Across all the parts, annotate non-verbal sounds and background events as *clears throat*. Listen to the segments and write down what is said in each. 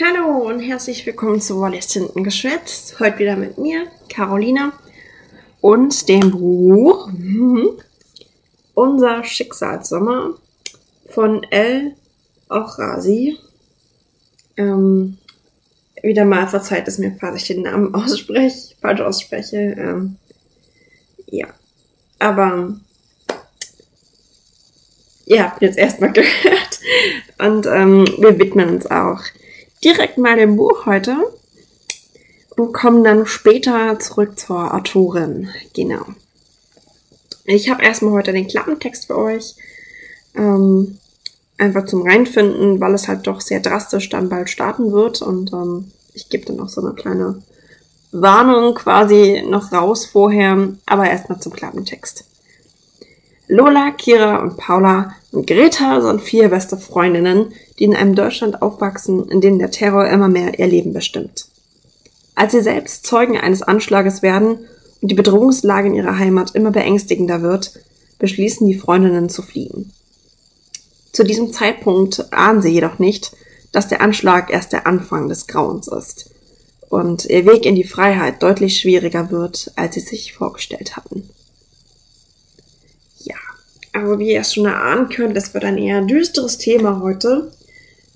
Hallo und herzlich willkommen zu Wallis Hinten geschwätzt. Heute wieder mit mir, Carolina, und dem Buch mhm, Unser Schicksalssommer von El Ochrasi. Ähm, wieder mal verzeiht es mir, falls ich den Namen *laughs* ausspreche, falsch ausspreche. Ähm, ja, aber ihr habt jetzt erstmal *laughs* gehört und ähm, wir widmen uns auch direkt mal dem Buch heute und kommen dann später zurück zur Autorin. Genau. Ich habe erstmal heute den Klappentext für euch. Ähm, einfach zum Reinfinden, weil es halt doch sehr drastisch dann bald starten wird. Und ähm, ich gebe dann auch so eine kleine Warnung quasi noch raus vorher, aber erstmal zum Klappentext. Lola, Kira und Paula und Greta sind vier beste Freundinnen, die in einem Deutschland aufwachsen, in dem der Terror immer mehr ihr Leben bestimmt. Als sie selbst Zeugen eines Anschlages werden und die Bedrohungslage in ihrer Heimat immer beängstigender wird, beschließen die Freundinnen zu fliehen. Zu diesem Zeitpunkt ahnen sie jedoch nicht, dass der Anschlag erst der Anfang des Grauens ist und ihr Weg in die Freiheit deutlich schwieriger wird, als sie sich vorgestellt hatten. Aber wie ihr es schon erahnen könnt, das wird ein eher düsteres Thema heute.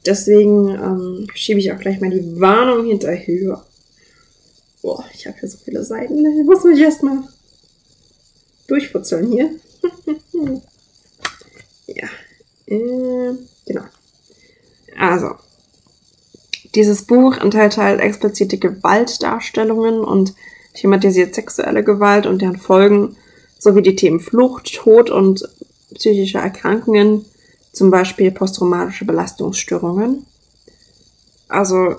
Deswegen ähm, schiebe ich auch gleich mal die Warnung hinterher. Boah, ich habe hier so viele Seiten. Ich muss mich erstmal durchputzeln hier. *laughs* ja. Äh, genau. Also. Dieses Buch enthält halt explizite Gewaltdarstellungen und thematisiert sexuelle Gewalt und deren Folgen sowie die Themen Flucht, Tod und psychische Erkrankungen, zum Beispiel posttraumatische Belastungsstörungen. Also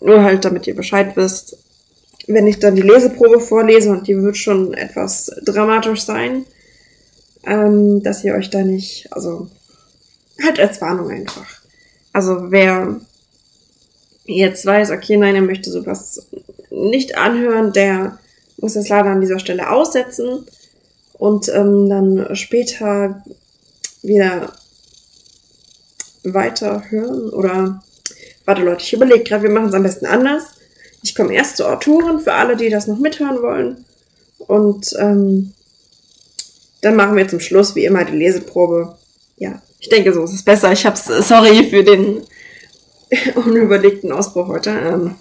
nur halt, damit ihr Bescheid wisst, wenn ich dann die Leseprobe vorlese und die wird schon etwas dramatisch sein, ähm, dass ihr euch da nicht, also halt als Warnung einfach. Also wer jetzt weiß, okay, nein, er möchte sowas nicht anhören, der muss es leider an dieser Stelle aussetzen und ähm, dann später wieder weiter hören oder warte Leute, ich überlege gerade, wir machen es am besten anders. Ich komme erst zur Autorin für alle, die das noch mithören wollen und ähm, dann machen wir zum Schluss wie immer die Leseprobe. Ja, ich denke, so ist es besser. Ich hab's, sorry für den *laughs* unüberlegten Ausbruch heute. Ähm,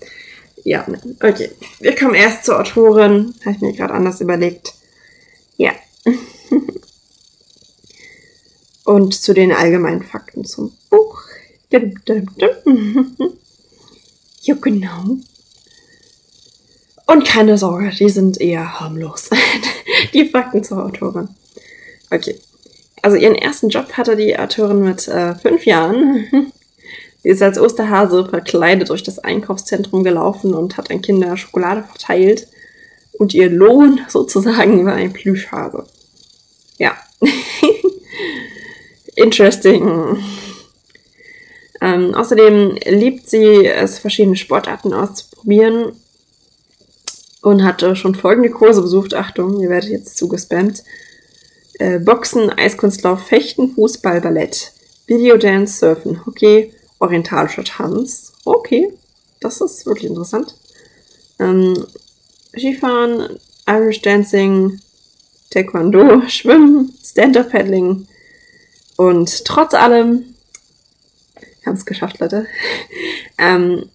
ja, okay. Wir kommen erst zur Autorin. Habe ich mir gerade anders überlegt. Ja. *laughs* Und zu den allgemeinen Fakten zum Buch. *laughs* ja, genau. Und keine Sorge, die sind eher harmlos. *laughs* die Fakten zur Autorin. Okay. Also ihren ersten Job hatte die Autorin mit äh, fünf Jahren. Sie ist als Osterhase verkleidet durch das Einkaufszentrum gelaufen und hat an Kinder Schokolade verteilt. Und ihr Lohn sozusagen war ein Plüschhase. *laughs* Interesting. Ähm, außerdem liebt sie es, verschiedene Sportarten auszuprobieren und hatte schon folgende Kurse besucht. Achtung, ihr werdet jetzt zugespammt. Äh, Boxen, Eiskunstlauf, Fechten, Fußball, Ballett, Videodance, Surfen, Hockey, orientalischer Tanz. Okay, das ist wirklich interessant. Ähm, Skifahren, Irish Dancing, Taekwondo, *laughs* Schwimmen, Stand-Up-Paddling und trotz allem, wir haben es geschafft, Leute, *laughs* ähm,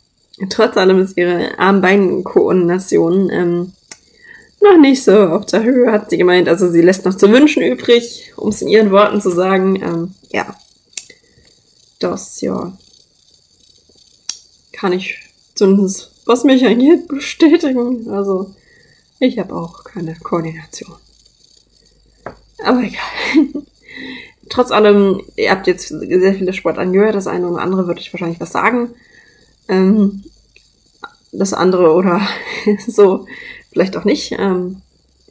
trotz allem ist ihre Arm-Bein-Koordination ähm, noch nicht so auf der Höhe, hat sie gemeint. Also sie lässt noch zu wünschen übrig, um es in ihren Worten zu sagen. Ähm, ja, das, ja, kann ich zumindest, was mich angeht, bestätigen. Also ich habe auch keine Koordination. Aber egal. *laughs* Trotz allem, ihr habt jetzt sehr viele Sport angehört. Das eine oder andere würde ich wahrscheinlich was sagen. Ähm, das andere oder *laughs* so vielleicht auch nicht. Ähm,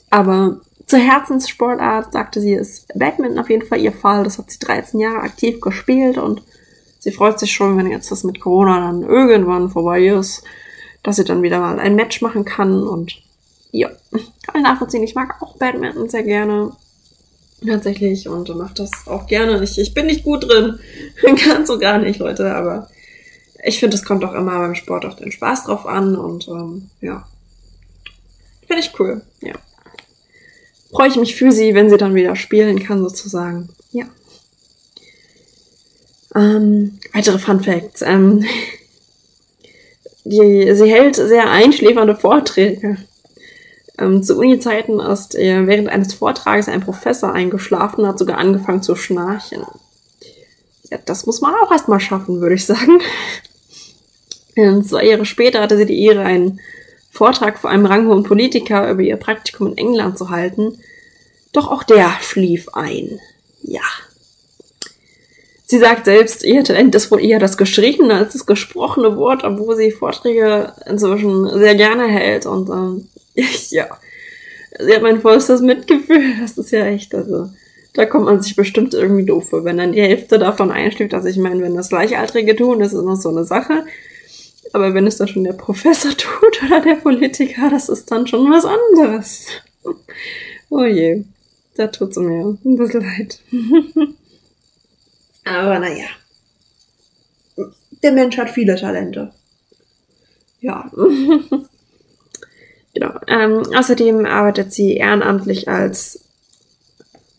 aber zur Herzenssportart sagte sie, ist Badminton auf jeden Fall ihr Fall. Das hat sie 13 Jahre aktiv gespielt und sie freut sich schon, wenn jetzt das mit Corona dann irgendwann vorbei ist, dass sie dann wieder mal ein Match machen kann und ja, kann ich nachvollziehen. Ich mag auch Badminton sehr gerne. Tatsächlich und mache das auch gerne. Ich, ich bin nicht gut drin. *laughs* Ganz so gar nicht, Leute, aber ich finde, es kommt auch immer beim Sport auf den Spaß drauf an und ähm, ja. Finde ich cool, ja. Freue ich mich für sie, wenn sie dann wieder spielen kann, sozusagen. Ja. Ähm, weitere Fun Facts. Ähm, *laughs* die, sie hält sehr einschläfernde Vorträge. Ähm, zu Uni-Zeiten ist äh, während eines Vortrages ein Professor eingeschlafen und hat sogar angefangen zu schnarchen. Ja, das muss man auch erstmal schaffen, würde ich sagen. Und zwei Jahre später hatte sie die Ehre, einen Vortrag vor einem ranghohen Politiker über ihr Praktikum in England zu halten. Doch auch der schlief ein. Ja. Sie sagt selbst, ihr Talent ist wohl eher das geschriebene als das gesprochene Wort, obwohl sie Vorträge inzwischen sehr gerne hält und ähm, *laughs* ja, sie hat mein vollstes Mitgefühl. *laughs* Das ist ja echt, also da kommt man sich bestimmt irgendwie doof vor, wenn dann die Hälfte davon einschläft. Also ich meine, wenn das Gleichaltrige tun, das ist noch so eine Sache. Aber wenn es dann schon der Professor *laughs* tut oder der Politiker, das ist dann schon was anderes. Oh je, da tut's mir ein bisschen leid. Aber naja. Der Mensch hat viele Talente. Ja. Genau. Ähm, außerdem arbeitet sie ehrenamtlich als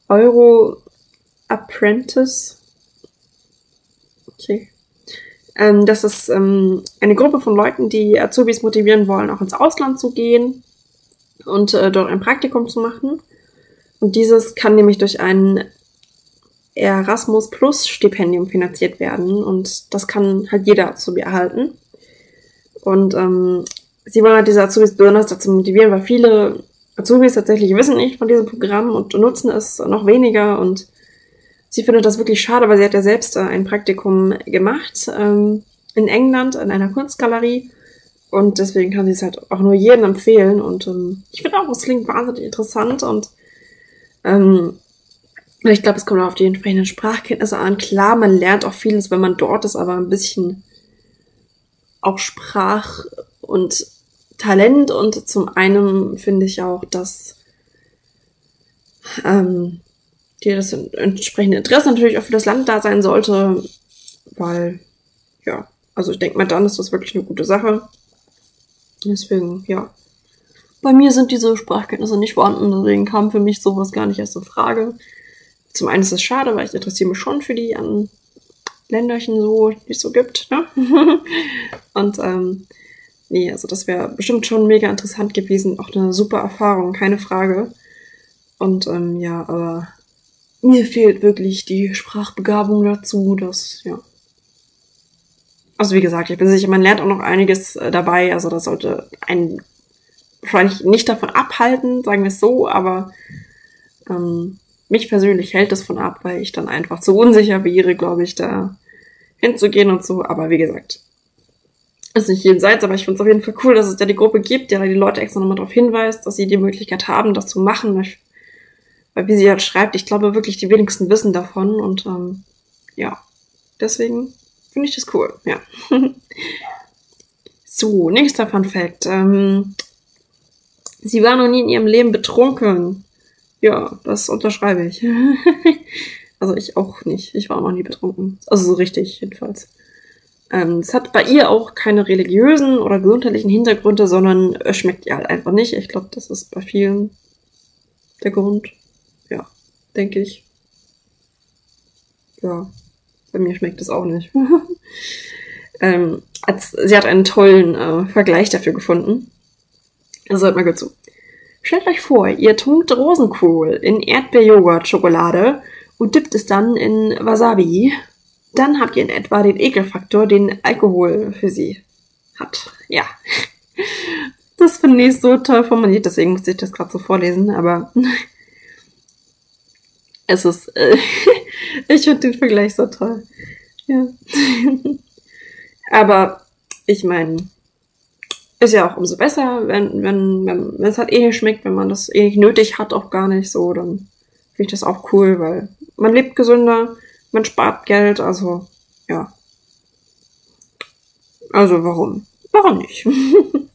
Euro Apprentice. Okay. Ähm, das ist ähm, eine Gruppe von Leuten, die Azubis motivieren wollen, auch ins Ausland zu gehen und äh, dort ein Praktikum zu machen. Und dieses kann nämlich durch einen Erasmus Plus Stipendium finanziert werden und das kann halt jeder Azubi erhalten. Und ähm, sie wollen halt diese Azubis besonders dazu motivieren, weil viele Azubis tatsächlich wissen nicht von diesem Programm und nutzen es noch weniger und sie findet das wirklich schade, weil sie hat ja selbst äh, ein Praktikum gemacht ähm, in England in einer Kunstgalerie und deswegen kann sie es halt auch nur jedem empfehlen und ähm, ich finde auch, es klingt wahnsinnig interessant und ähm, ich glaube, es kommt auch auf die entsprechenden Sprachkenntnisse an. Klar, man lernt auch vieles, wenn man dort ist, aber ein bisschen auch Sprach und Talent und zum einen finde ich auch, dass ähm, dir das entsprechende Interesse natürlich auch für das Land da sein sollte, weil ja, also ich denke mal, dann ist das wirklich eine gute Sache. Deswegen, ja. Bei mir sind diese Sprachkenntnisse nicht vorhanden, deswegen kam für mich sowas gar nicht erst in Frage zum einen ist es schade, weil ich interessiere mich schon für die an Länderchen so, die es so gibt. Ne? *laughs* und ähm, nee, also das wäre bestimmt schon mega interessant gewesen. Auch eine super Erfahrung, keine Frage. Und ähm, ja, aber mir fehlt wirklich die Sprachbegabung dazu, dass, ja. Also wie gesagt, ich bin sicher, man lernt auch noch einiges äh, dabei. Also das sollte einen wahrscheinlich nicht davon abhalten, sagen wir es so, aber ähm, mich persönlich hält das von ab, weil ich dann einfach zu unsicher wäre, glaube ich, da hinzugehen und so. Aber wie gesagt, ist nicht jenseits, aber ich finde es auf jeden Fall cool, dass es da die Gruppe gibt, die die Leute extra nochmal darauf hinweist, dass sie die Möglichkeit haben, das zu machen. Weil wie sie halt schreibt, ich glaube wirklich, die wenigsten wissen davon und ähm, ja, deswegen finde ich das cool, ja. *laughs* so, nächster Fun Fact. Ähm, sie war noch nie in ihrem Leben betrunken. Ja, das unterschreibe ich. *laughs* also ich auch nicht. Ich war noch nie betrunken. Also so richtig, jedenfalls. Ähm, es hat bei ihr auch keine religiösen oder gesundheitlichen Hintergründe, sondern es schmeckt ihr halt einfach nicht. Ich glaube, das ist bei vielen der Grund. Ja, denke ich. Ja, bei mir schmeckt es auch nicht. *laughs* ähm, sie hat einen tollen äh, Vergleich dafür gefunden. Also hört mal gut zu. Stellt euch vor, ihr tunkt Rosenkohl in Erdbeerjoghurt-Schokolade und dippt es dann in Wasabi. Dann habt ihr in etwa den Ekelfaktor, den Alkohol für sie hat. Ja. Das finde ich so toll formuliert, deswegen muss ich das gerade so vorlesen, aber *laughs* es ist, äh, *laughs* ich finde den Vergleich so toll. Ja. *laughs* aber ich meine, ist ja auch umso besser, wenn, wenn, wenn, wenn es halt eh nicht schmeckt, wenn man das eh nicht nötig hat, auch gar nicht so, dann finde ich das auch cool, weil man lebt gesünder, man spart Geld, also ja. Also warum? Warum nicht? *laughs*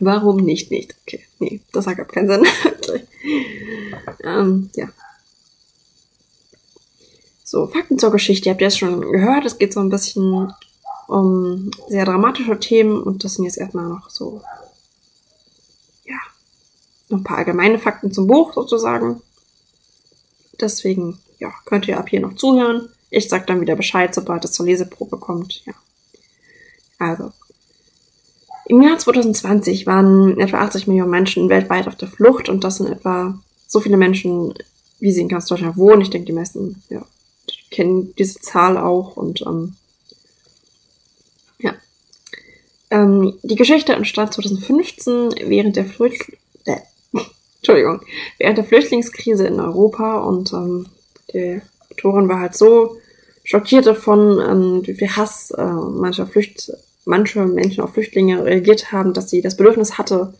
warum nicht nicht? Okay, nee, das ergibt keinen Sinn. *laughs* ähm, ja. So, Fakten zur Geschichte. Habt ihr das schon gehört? Es geht so ein bisschen um sehr dramatische Themen und das sind jetzt erstmal noch so, ja, noch ein paar allgemeine Fakten zum Buch sozusagen. Deswegen, ja, könnt ihr ab hier noch zuhören. Ich sag dann wieder Bescheid, sobald es zur Leseprobe kommt, ja. Also. Im Jahr 2020 waren etwa 80 Millionen Menschen weltweit auf der Flucht und das sind etwa so viele Menschen, wie sie in ganz Deutschland wohnen. Ich denke, die meisten ja, kennen diese Zahl auch und ähm, ja. Ähm, die Geschichte entstand 2015 während der Flücht äh, *laughs* Entschuldigung, während der Flüchtlingskrise in Europa und ähm, die Autorin war halt so schockiert davon, ähm, wie viel Hass äh, mancher Flücht manche Menschen auf Flüchtlinge reagiert haben, dass sie das Bedürfnis hatte,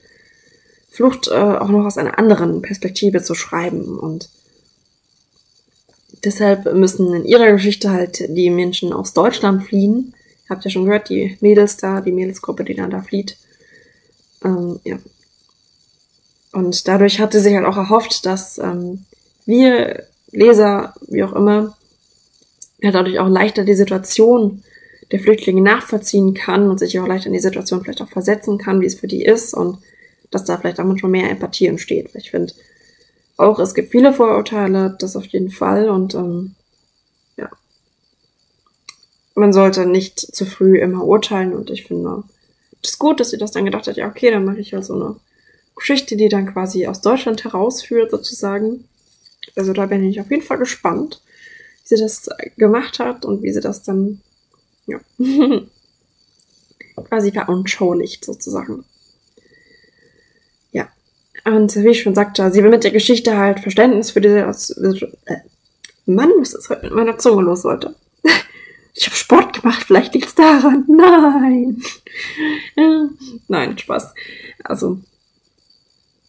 Flucht äh, auch noch aus einer anderen Perspektive zu schreiben und Deshalb müssen in ihrer Geschichte halt die Menschen aus Deutschland fliehen. Ihr habt ja schon gehört, die Mädels da, die Mädelsgruppe, die dann da flieht. Ähm, ja. Und dadurch hat sie sich halt auch erhofft, dass ähm, wir Leser, wie auch immer, ja dadurch auch leichter die Situation der Flüchtlinge nachvollziehen kann und sich auch leichter in die Situation vielleicht auch versetzen kann, wie es für die ist und dass da vielleicht auch manchmal mehr Empathie entsteht. Ich finde, auch, es gibt viele Vorurteile, das auf jeden Fall. Und ähm, ja, man sollte nicht zu früh immer urteilen. Und ich finde es ist gut, dass sie das dann gedacht hat, ja, okay, dann mache ich halt so eine Geschichte, die dann quasi aus Deutschland herausführt, sozusagen. Also da bin ich auf jeden Fall gespannt, wie sie das gemacht hat und wie sie das dann, ja, *laughs* quasi veranschaulicht, sozusagen. Und wie ich schon sagte, sie will mit der Geschichte halt Verständnis für diese. Äh, Mann, was ist heute mit meiner Zunge los heute? *laughs* Ich habe Sport gemacht, vielleicht liegt's daran. *laughs* Nein. Nein, Spaß. Also,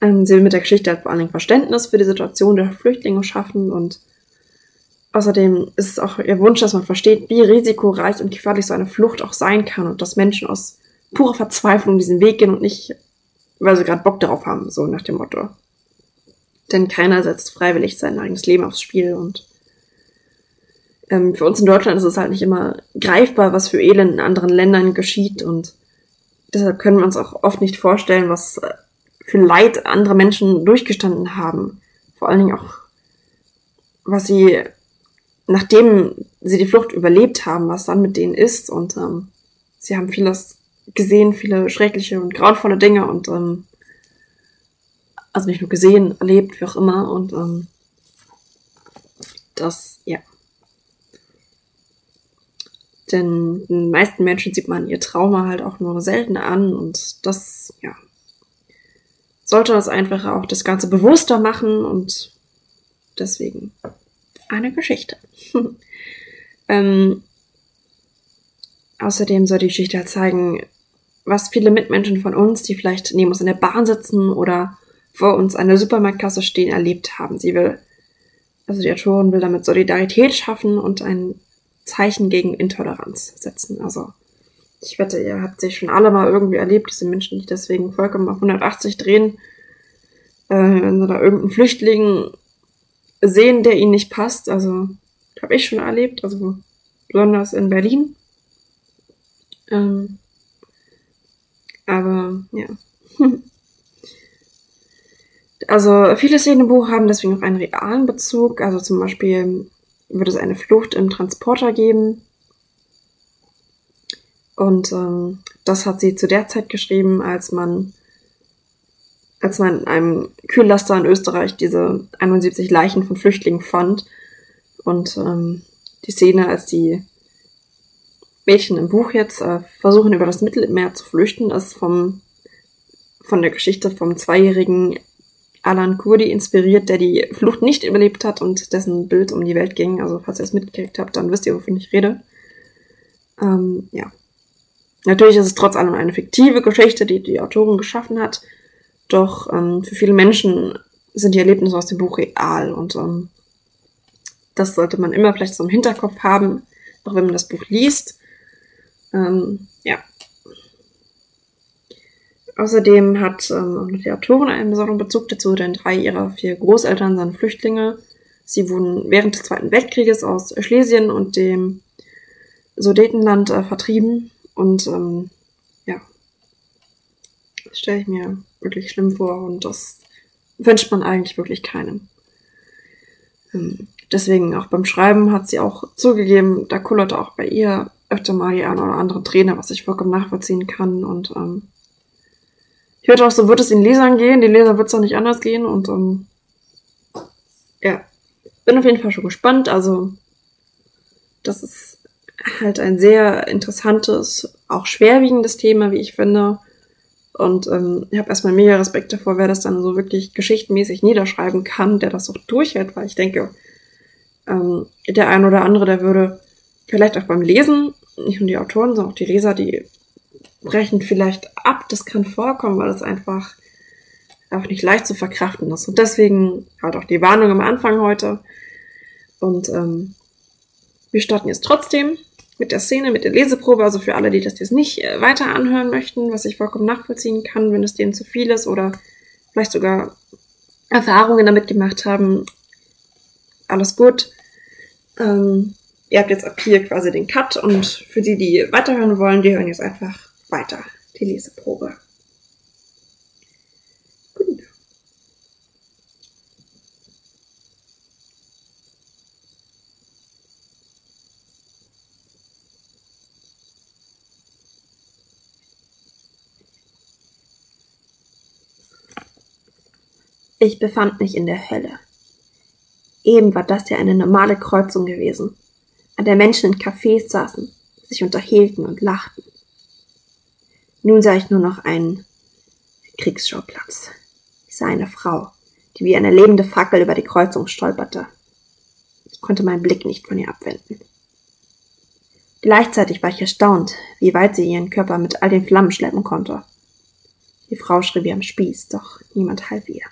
ähm, sie will mit der Geschichte halt vor allen Dingen Verständnis für die Situation der Flüchtlinge schaffen und außerdem ist es auch ihr Wunsch, dass man versteht, wie risikoreich und gefährlich so eine Flucht auch sein kann und dass Menschen aus purer Verzweiflung diesen Weg gehen und nicht weil sie gerade Bock darauf haben, so nach dem Motto. Denn keiner setzt freiwillig sein eigenes Leben aufs Spiel und ähm, für uns in Deutschland ist es halt nicht immer greifbar, was für Elend in anderen Ländern geschieht und deshalb können wir uns auch oft nicht vorstellen, was äh, für Leid andere Menschen durchgestanden haben. Vor allen Dingen auch, was sie, nachdem sie die Flucht überlebt haben, was dann mit denen ist und ähm, sie haben vieles gesehen, viele schreckliche und grauenvolle Dinge und ähm, also nicht nur gesehen, erlebt, wie auch immer und ähm, das, ja. Denn den meisten Menschen sieht man ihr Trauma halt auch nur selten an und das, ja, sollte das einfach auch das Ganze bewusster machen und deswegen eine Geschichte. *laughs* ähm, außerdem soll die Geschichte halt zeigen, was viele Mitmenschen von uns, die vielleicht neben uns in der Bahn sitzen oder vor uns an der Supermarktkasse stehen, erlebt haben. Sie will, also die Autorin will damit Solidarität schaffen und ein Zeichen gegen Intoleranz setzen. Also ich wette, ihr habt sich schon alle mal irgendwie erlebt, diese Menschen, die deswegen vollkommen auf 180 drehen, äh, wenn sie da irgendeinen Flüchtling sehen, der ihnen nicht passt. Also habe ich schon erlebt, also besonders in Berlin. Ähm, aber ja. *laughs* Also viele Szenen im Buch haben deswegen auch einen realen Bezug. Also zum Beispiel wird es eine Flucht im Transporter geben. Und ähm, das hat sie zu der Zeit geschrieben, als man, als man in einem Kühllaster in Österreich diese 71 Leichen von Flüchtlingen fand. Und ähm, die Szene, als die Mädchen im Buch jetzt äh, versuchen über das Mittelmeer zu flüchten, ist vom, von der Geschichte vom zweijährigen Alan Kurdi inspiriert, der die Flucht nicht überlebt hat und dessen Bild um die Welt ging. Also falls ihr es mitgekriegt habt, dann wisst ihr, wovon ich rede. Ähm, ja. Natürlich ist es trotz allem eine fiktive Geschichte, die die Autorin geschaffen hat. Doch ähm, für viele Menschen sind die Erlebnisse aus dem Buch real und ähm, das sollte man immer vielleicht so im Hinterkopf haben, auch wenn man das Buch liest. Ähm, ja. Außerdem hat ähm, die Autorin einen besonderen Bezug dazu, denn drei ihrer vier Großeltern sind Flüchtlinge. Sie wurden während des Zweiten Weltkrieges aus Schlesien und dem Sudetenland äh, vertrieben und ähm, ja, das stelle ich mir wirklich schlimm vor und das wünscht man eigentlich wirklich keinem. Ähm, deswegen auch beim Schreiben hat sie auch zugegeben, da kullerte auch bei ihr öfter mal die eine oder andere Träne, was ich vollkommen nachvollziehen kann und ähm, ich hörte auch so, wird es den Lesern gehen, die Leser wird es auch nicht anders gehen und ähm, ja, bin auf jeden Fall schon gespannt, also das ist halt ein sehr interessantes, auch schwerwiegendes Thema, wie ich finde. Und ähm, ich habe erstmal mega Respekt davor, wer das dann so wirklich geschichtmäßig niederschreiben kann, der das auch durchhält, weil ich denke, ähm, der ein oder andere, der würde vielleicht auch beim Lesen, nicht nur die Autoren, sondern auch die Leser, die brechen vielleicht ab. Das kann vorkommen, weil es einfach auch nicht leicht zu verkraften ist. Und deswegen halt auch die Warnung am Anfang heute. Und ähm, wir starten jetzt trotzdem mit der Szene, mit der Leseprobe, also für alle, die das jetzt nicht äh, weiter anhören möchten, was ich vollkommen nachvollziehen kann, wenn es denen zu viel ist oder vielleicht sogar Erfahrungen damit gemacht haben, alles gut. Ähm, ihr habt jetzt ab hier quasi den Cut und für die, die weiterhören wollen, die hören jetzt einfach weiter die Leseprobe. Ich befand mich in der Hölle. Eben war das ja eine normale Kreuzung gewesen, an der Menschen in Cafés saßen, sich unterhielten und lachten. Nun sah ich nur noch einen Kriegsschauplatz. Ich sah eine Frau, die wie eine lebende Fackel über die Kreuzung stolperte. Ich konnte meinen Blick nicht von ihr abwenden. Gleichzeitig war ich erstaunt, wie weit sie ihren Körper mit all den Flammen schleppen konnte. Die Frau schrie wie am Spieß, doch niemand half ihr.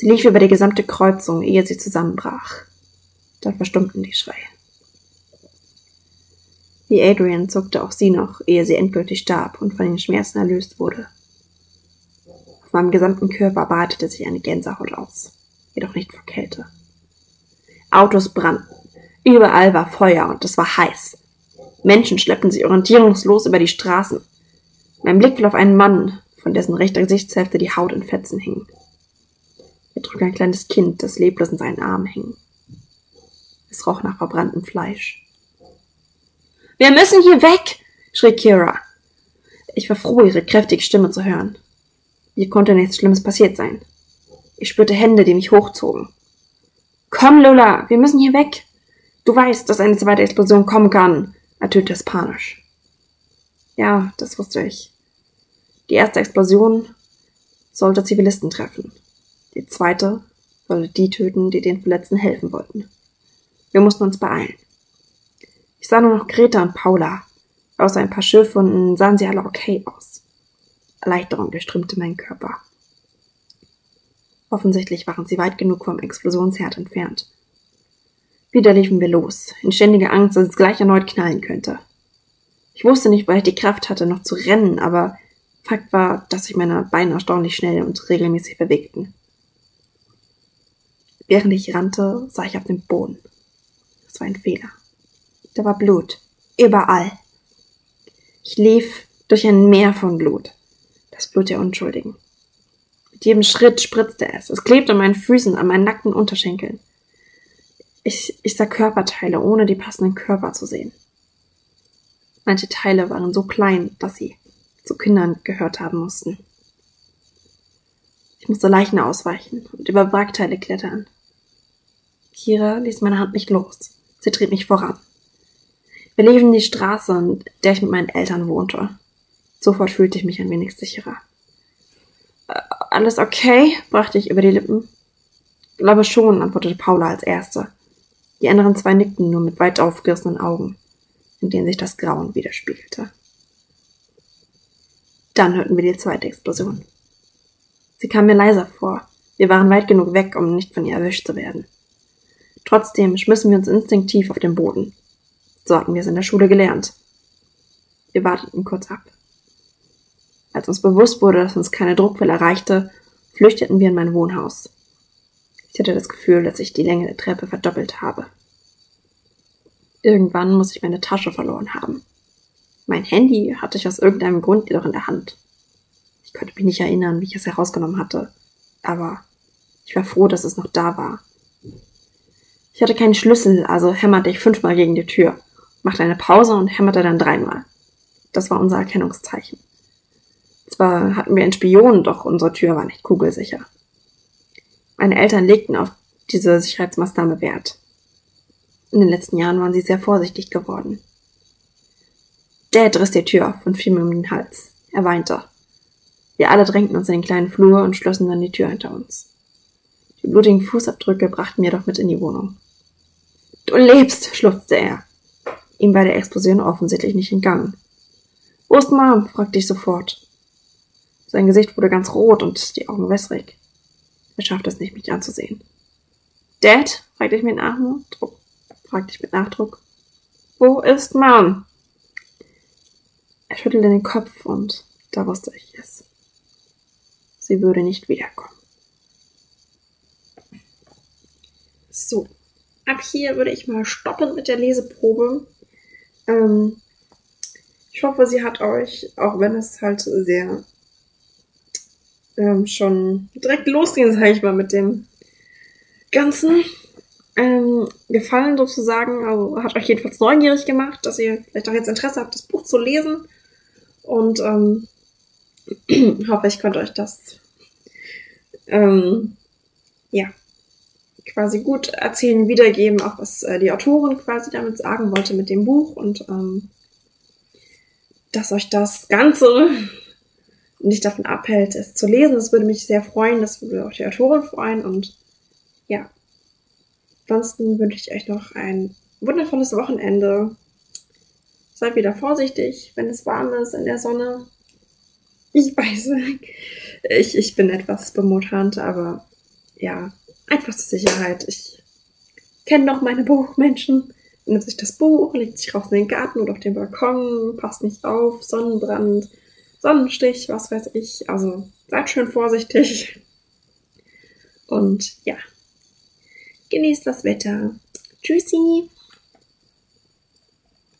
Sie lief über die gesamte Kreuzung, ehe sie zusammenbrach. Dann verstummten die Schreie. Wie Adrian zuckte auch sie noch, ehe sie endgültig starb und von den Schmerzen erlöst wurde. Auf meinem gesamten Körper breitete sich eine Gänsehaut aus, jedoch nicht vor Kälte. Autos brannten. Überall war Feuer und es war heiß. Menschen schleppten sich orientierungslos über die Straßen. Mein Blick fiel auf einen Mann, von dessen rechter Gesichtshälfte die Haut in Fetzen hing. Er trug ein kleines Kind, das leblos in seinen Armen hing. Es roch nach verbranntem Fleisch. Wir müssen hier weg, schrie Kira. Ich war froh, ihre kräftige Stimme zu hören. Hier konnte nichts Schlimmes passiert sein. Ich spürte Hände, die mich hochzogen. Komm, Lola, wir müssen hier weg. Du weißt, dass eine zweite Explosion kommen kann, ertönte es panisch. Ja, das wusste ich. Die erste Explosion sollte Zivilisten treffen. Die zweite sollte die töten, die den Verletzten helfen wollten. Wir mussten uns beeilen. Ich sah nur noch Greta und Paula. Außer ein paar Schürfwunden sahen sie alle okay aus. Erleichterung durchströmte meinen Körper. Offensichtlich waren sie weit genug vom Explosionsherd entfernt. Wieder liefen wir los, in ständiger Angst, dass es gleich erneut knallen könnte. Ich wusste nicht, weil ich die Kraft hatte, noch zu rennen, aber Fakt war, dass sich meine Beine erstaunlich schnell und regelmäßig bewegten. Während ich rannte, sah ich auf den Boden. Das war ein Fehler. Da war Blut. Überall. Ich lief durch ein Meer von Blut. Das Blut der Unschuldigen. Mit jedem Schritt spritzte es. Es klebte an meinen Füßen, an meinen nackten Unterschenkeln. Ich, ich sah Körperteile, ohne die passenden Körper zu sehen. Manche Teile waren so klein, dass sie zu Kindern gehört haben mussten. Ich musste Leichen ausweichen und über Wrackteile klettern. Kira ließ meine Hand nicht los. Sie trieb mich voran. Wir liefen die Straße, in der ich mit meinen Eltern wohnte. Sofort fühlte ich mich ein wenig sicherer. Äh, alles okay? brachte ich über die Lippen. Glaube schon, antwortete Paula als Erste. Die anderen zwei nickten nur mit weit aufgerissenen Augen, in denen sich das Grauen widerspiegelte. Dann hörten wir die zweite Explosion. Sie kam mir leiser vor. Wir waren weit genug weg, um nicht von ihr erwischt zu werden. Trotzdem schmissen wir uns instinktiv auf den Boden. So hatten wir es in der Schule gelernt. Wir warteten kurz ab. Als uns bewusst wurde, dass uns keine Druckwelle erreichte, flüchteten wir in mein Wohnhaus. Ich hatte das Gefühl, dass ich die Länge der Treppe verdoppelt habe. Irgendwann muss ich meine Tasche verloren haben. Mein Handy hatte ich aus irgendeinem Grund jedoch in der Hand. Ich konnte mich nicht erinnern, wie ich es herausgenommen hatte, aber ich war froh, dass es noch da war. Ich hatte keinen Schlüssel, also hämmerte ich fünfmal gegen die Tür, machte eine Pause und hämmerte dann dreimal. Das war unser Erkennungszeichen. Zwar hatten wir einen Spion, doch unsere Tür war nicht kugelsicher. Meine Eltern legten auf diese Sicherheitsmaßnahme Wert. In den letzten Jahren waren sie sehr vorsichtig geworden. Dad riss die Tür auf und fiel mir um den Hals. Er weinte. Wir alle drängten uns in den kleinen Flur und schlossen dann die Tür hinter uns. Die blutigen Fußabdrücke brachten wir doch mit in die Wohnung. Du lebst, schluchzte er. Ihm war der Explosion offensichtlich nicht entgangen. Wo ist Mom? fragte ich sofort. Sein Gesicht wurde ganz rot und die Augen wässrig. Er schaffte es nicht, mich anzusehen. Dad? fragte ich mit Nachdruck. fragte ich mit Nachdruck. Wo ist Mom? Er schüttelte den Kopf und da wusste ich es. Sie würde nicht wiederkommen. So, ab hier würde ich mal stoppen mit der Leseprobe. Ähm, ich hoffe, sie hat euch, auch wenn es halt sehr ähm, schon direkt losging, sage ich mal, mit dem Ganzen ähm, gefallen sozusagen. Also hat euch jedenfalls neugierig gemacht, dass ihr vielleicht auch jetzt Interesse habt, das Buch zu lesen. Und ähm, *clears throat* hoffe, ich konnte euch das ähm, ja quasi gut erzählen, wiedergeben, auch was äh, die Autorin quasi damit sagen wollte mit dem Buch und ähm, dass euch das Ganze *laughs* nicht davon abhält, es zu lesen. Das würde mich sehr freuen, das würde auch die Autorin freuen und ja. Ansonsten wünsche ich euch noch ein wundervolles Wochenende. Seid wieder vorsichtig, wenn es warm ist in der Sonne. Ich *laughs* weiß, ich, ich bin etwas bemuttert, aber ja, einfach zur Sicherheit. Ich kenne noch meine Buchmenschen. Nimmt sich das Buch, legt sich raus in den Garten oder auf den Balkon, passt nicht auf, Sonnenbrand, Sonnenstich, was weiß ich. Also seid schön vorsichtig. Und ja, genießt das Wetter. Tschüssi!